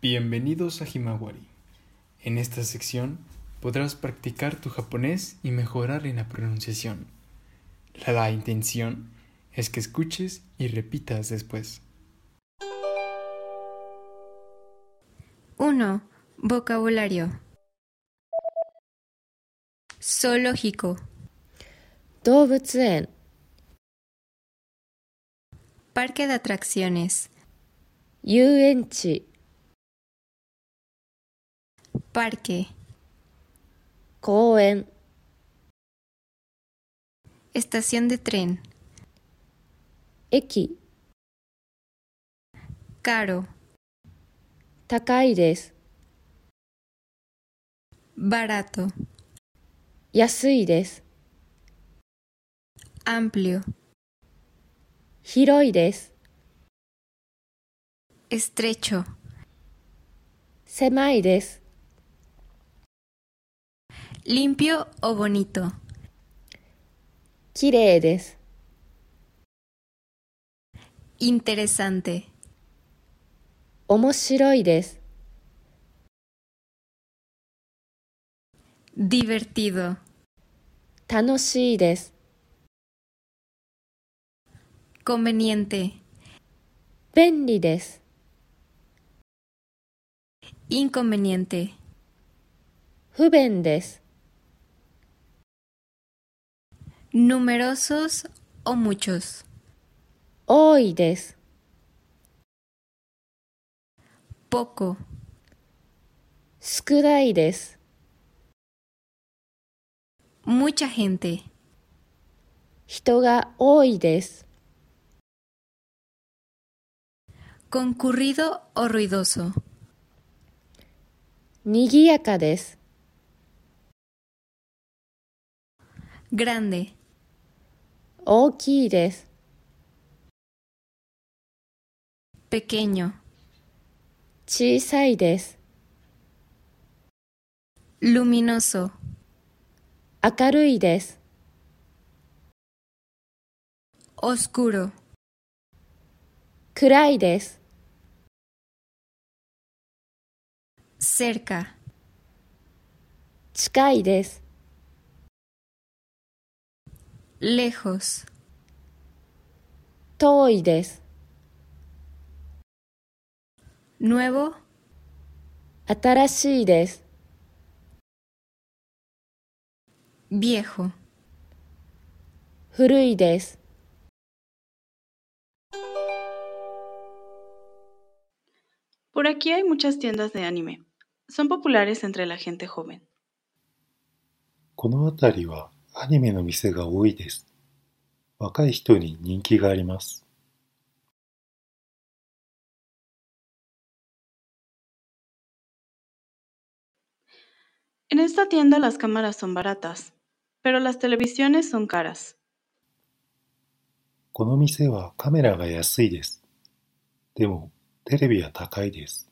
Bienvenidos a Himawari. En esta sección podrás practicar tu japonés y mejorar en la pronunciación. La, la intención es que escuches y repitas después. 1. Vocabulario. Zoológico. 動物園 Parque de atracciones. 遊園地 Parque. Koen. Estación de tren. Eki. Caro. Takai. Barato. Yasuides. Amplio. Hiroi. Estrecho. Semai limpio o bonito. Kire eres. Interesante. Omoshiroi. Divertido. Tanoshii desu. Conveniente. Benri desu. Inconveniente. Fuben. Numerosos o muchos. Oides. Poco. Skuraides. Mucha gente. Hitoga oides. Concurrido o ruidoso. Nigiyaka des. Grande. 大きいです Pequeño. 小さいです Luminoso. 明るいです Oscuro. 暗いです Cerca. 近いです Lejos. 遠いです Nuevo. 新しいです Viejo. 古いです Por aquí hay muchas tiendas de anime. Son populares entre la gente joven. この辺りは アニメの店が多いです。若い人に人気があります。En esta tienda las cámaras son baratas, pero las televisiones son caras. この店はカメラが安いです。でも、テレビは高いです。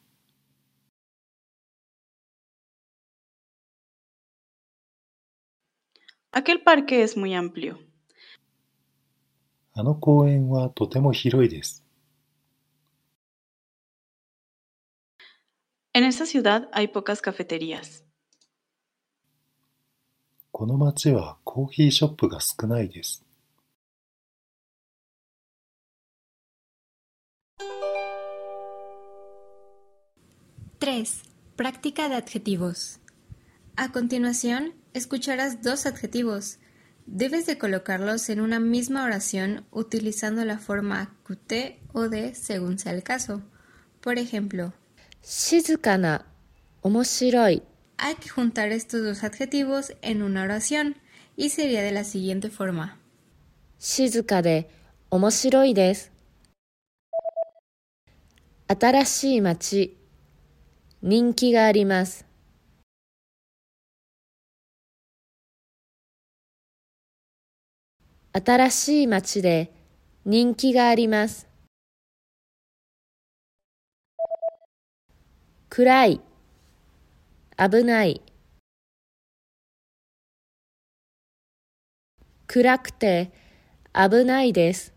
Aquel parque es muy amplio. あの公園はとても広いです。 En esa ciudad hay pocas cafeterías. この街はコーヒーショップが少ないです。 3. Práctica de adjetivos. A continuación, escucharás dos adjetivos. Debes de colocarlos en una misma oración utilizando la forma QT o de según sea el caso. Por ejemplo, Shizukana, omoshiroi. Hay que juntar estos dos adjetivos en una oración y sería de la siguiente forma. Shizuka de omoshiroi desu. Atarashii machi, ninki. 新しい街で人気があります暗い危ない暗くて危ないです。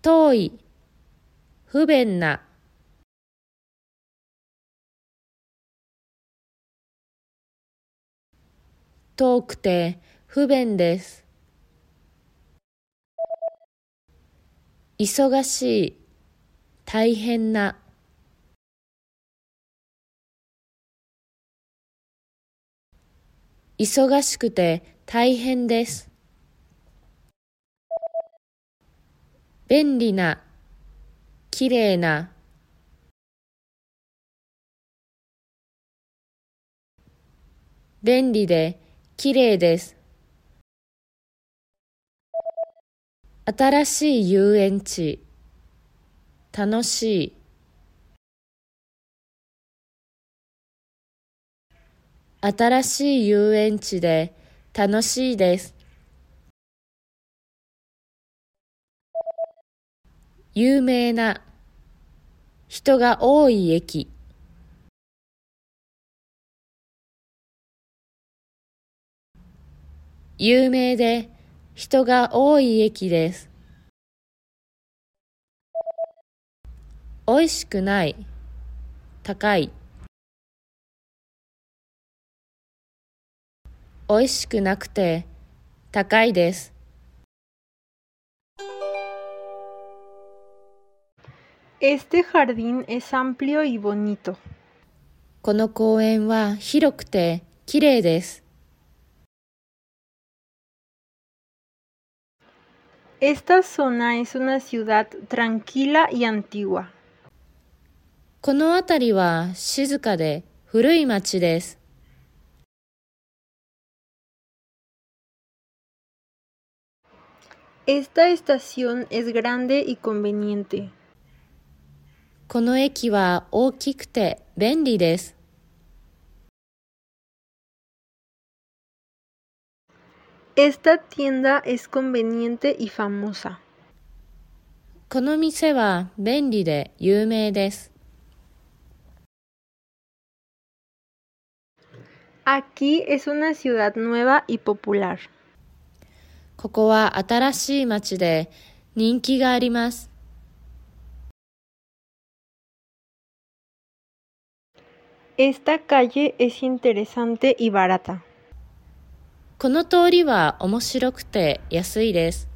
遠い、不便な。遠くて不便です。忙しい、大変な。忙しくて大変です。便利な、きれいな。便利できれいです。新しい遊園地、楽しい。新しい遊園地で楽しいです。有名な人が多い駅有名で人が多い駅です。美味しくない高い美味しくなくて高いです。Este jardín es amplio y bonito. この公園は広くてきれいです。Esta zona es una ciudad tranquila y antigua. この辺りは静かで古い町です。 Esta estación es grande y conveniente. この駅は大きくて便利です。 Esta tienda es conveniente y famosa. この店は便利で有名です。 Aquí es una ciudad nueva y popular. ここは新しい町で人気があります。 Esta calle es interesante y barata. この通りは面白くて安いです。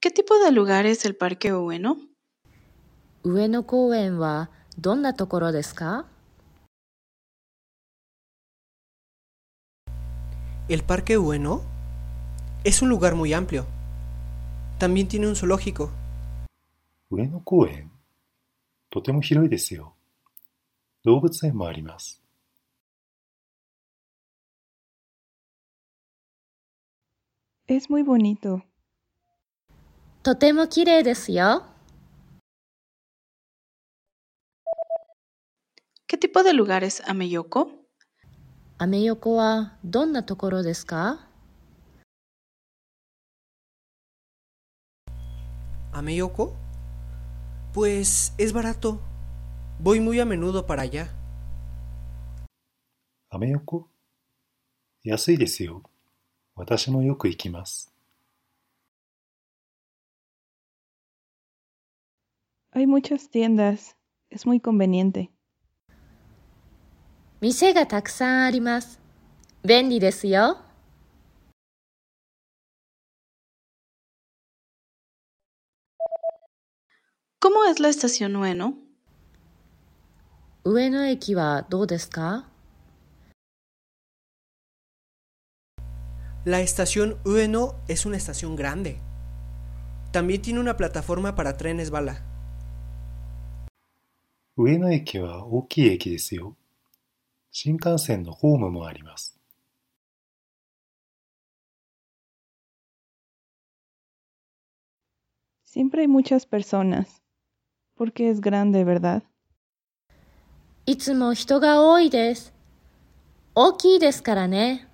¿Qué tipo de lugar es el Parque Ueno? 上野公園はどんなところですか El Parque Ueno es un lugar muy amplio. También tiene un zoológico. 上野公園 とても広いですよ。動物園もあります。Es muy bonito. とても綺麗ですよ。¿Qué tipo de lugar es Ameyoko? アメ横はどんなところですか ¿Ameyoko? Pues es barato. Voy muy a menudo para allá. アメ横安いですよ。私もよく行きます。 Hay muchas tiendas. Es muy conveniente. 店がたくさんあります。便利ですよ。 ¿Cómo es la estación Ueno? Ueno eki wa dou desu ka? La estación Ueno es una estación grande. También tiene una plataforma para trenes bala. Ueno eki wa ookii eki desu yo. Shinkansen no home mo arimasu. Siempre hay muchas personas. Porque es grande, ¿verdad? いつも人が多いです。大きいですからね。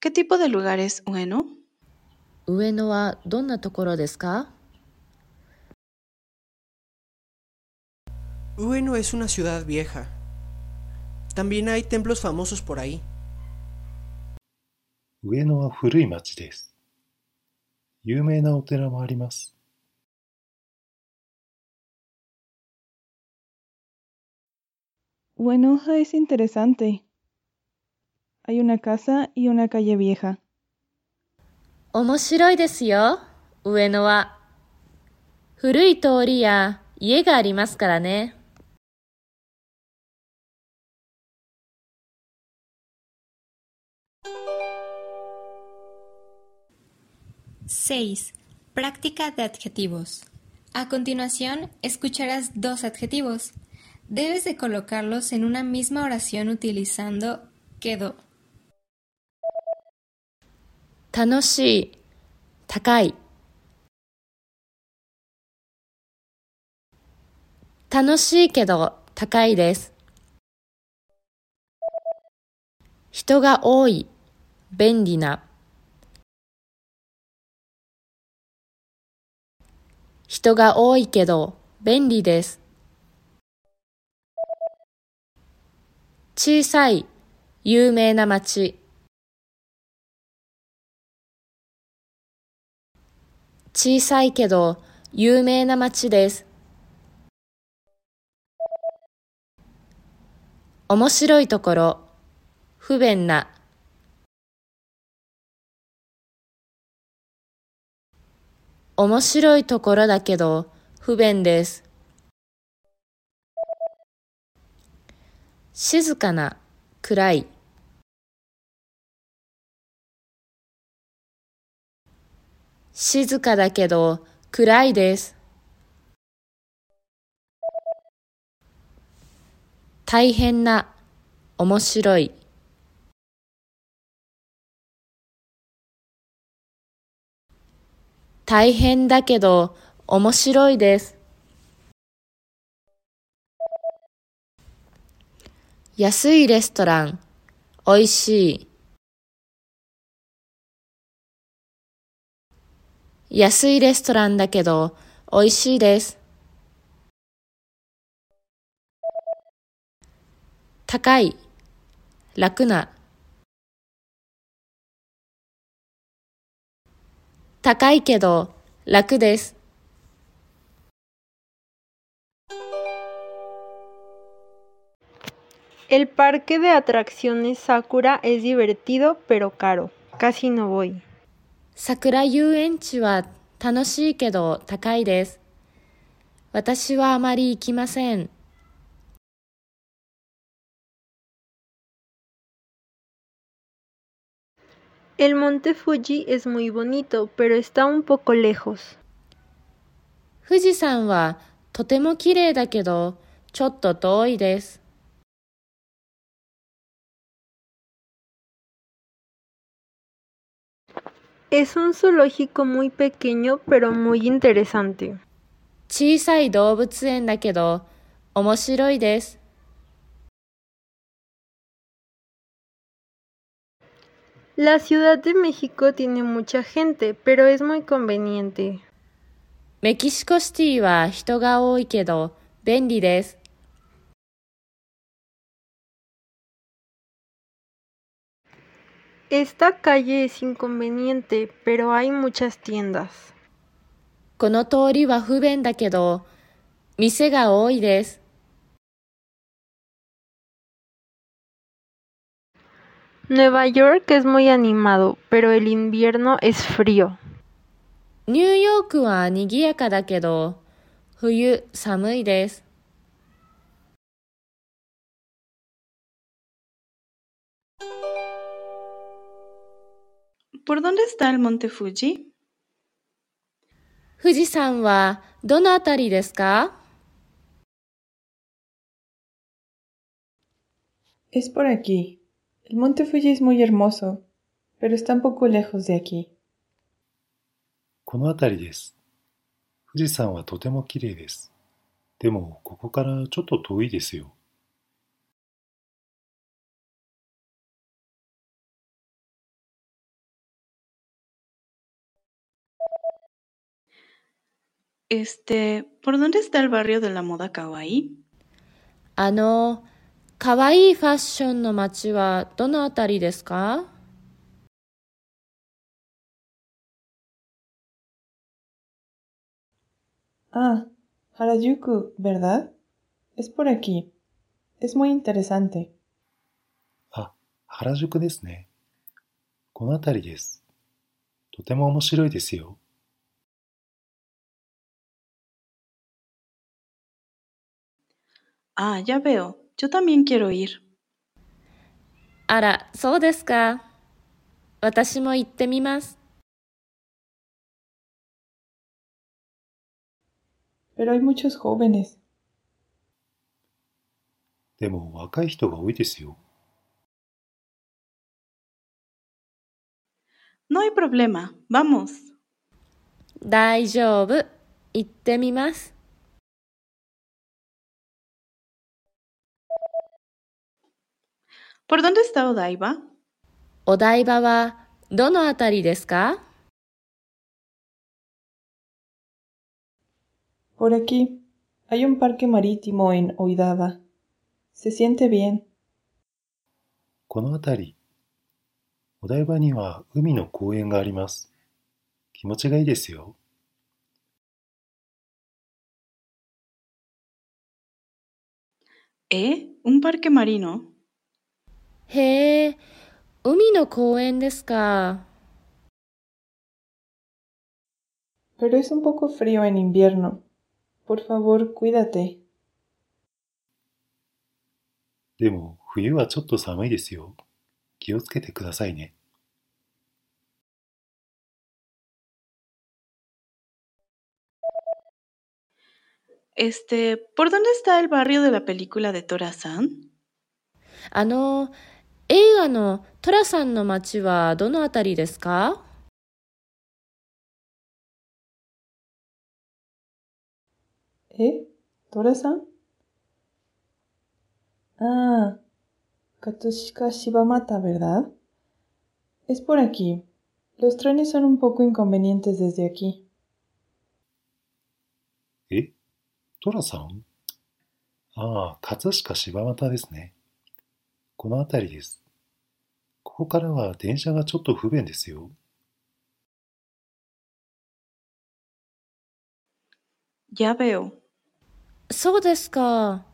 ¿Qué tipo de lugar es Ueno? 上野はどんなところですか Ueno es una ciudad vieja. También hay templos famosos por ahí. 上野は古い町です。有名なお寺もあります。上野は es interesante。Hay。面白いですよ、上野は。古い通りや家がありますからね。6. Práctica de adjetivos. A continuación, escucharás dos adjetivos. Debes de colocarlos en una misma oración utilizando quedó. Tanoshi, takai. Tanoshi kedo takai desu. Hito ga oi, bendi na. 人が多い、けど便利です。小さい、有名な町。小さいけど有名な町です。面白いところ、不便な。面白いところだけど不便です。静かな、暗い。静かだけど暗いです。大変な、面白い。大変だけど面白いです。安いレストラン、おいしい。安いレストランだけど美味しいです。高い、楽な。高いけど楽です。El parque de atracciones Sakura es divertido pero caro. Casi no voy. 桜遊園地は楽しいけど高いです。私はあまり行きません。El monte Fuji es muy bonito, pero está un poco lejos. 富士山はとても綺麗だけどちょっと遠いです。Es un zoológico muy pequeño pero muy interesante. 小さい動物園だけど面白いです。La Ciudad de México tiene mucha gente, pero es muy conveniente. メキシコシティは人が多いけど便利です。 Esta calle es inconveniente, pero hay muchas tiendas. この通りは不便だけど店が多いです。 Nueva York es muy animado, pero el invierno es frío. ニューヨークは賑やかだけど冬寒いです。 ¿Por dónde está el monte Fuji? 富士山はどのあたりですか Es por aquí. El monte Fuji es muy hermoso, pero está un poco lejos de aquí. この辺りです。富士山はとても綺麗です。でも、ここからちょっと遠いですよ。 Este, ¿por dónde está el barrio de la moda kawaii? あの、 かわいいファッションの街はどのあたりですか Ah, Harajuku, ¿verdad? Es por aquí. Es muy interesante. あ、原宿ですね。この辺りです。とても面白いですよ。Ah, ya veo. Yo también quiero ir. あら、そうですか。私も行ってみます。 Pero hay muchos jóvenes. でも若い人が多いですよ。 No hay problema. Vamos. 大丈夫。行ってみます。 ¿Por dónde está Odaiba? お台場はどのあたりですか Por aquí. Hay un parque marítimo en Oidaba. Se siente bien. この辺り。お台場には海の公園があります。気持ちがいいですよ。 ¿Eh? ¿Un parque marino? へえ、海の公園ですか。 Pero es un poco frío en invierno. Por favor, cuídate. でも冬はちょっと寒いですよ。気をつけてくださいね。 Este, ¿por dónde está el barrio de la película de Tora-san? あの、 映画の寅さんの街はどのあたりですかえ寅さんああ、Katsushika Shibamata, ¿verdad? Es por aquí. Los trenes son un poco inconvenientes desde aquí. ¿Eh? ¿Tora-san? Ah, Katsushika Shibamata ですね。この辺りです。ここからは電車がちょっと不便ですよ。Ya veo. そうですか。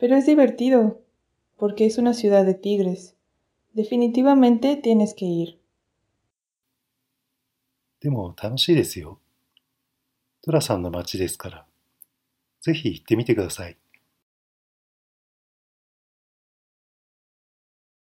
Pero es divertido, porque es una ciudad de tigres. Definitivamente tienes que ir. でも楽しいですよ。トラさんの街ですから。ぜひ行ってみてください。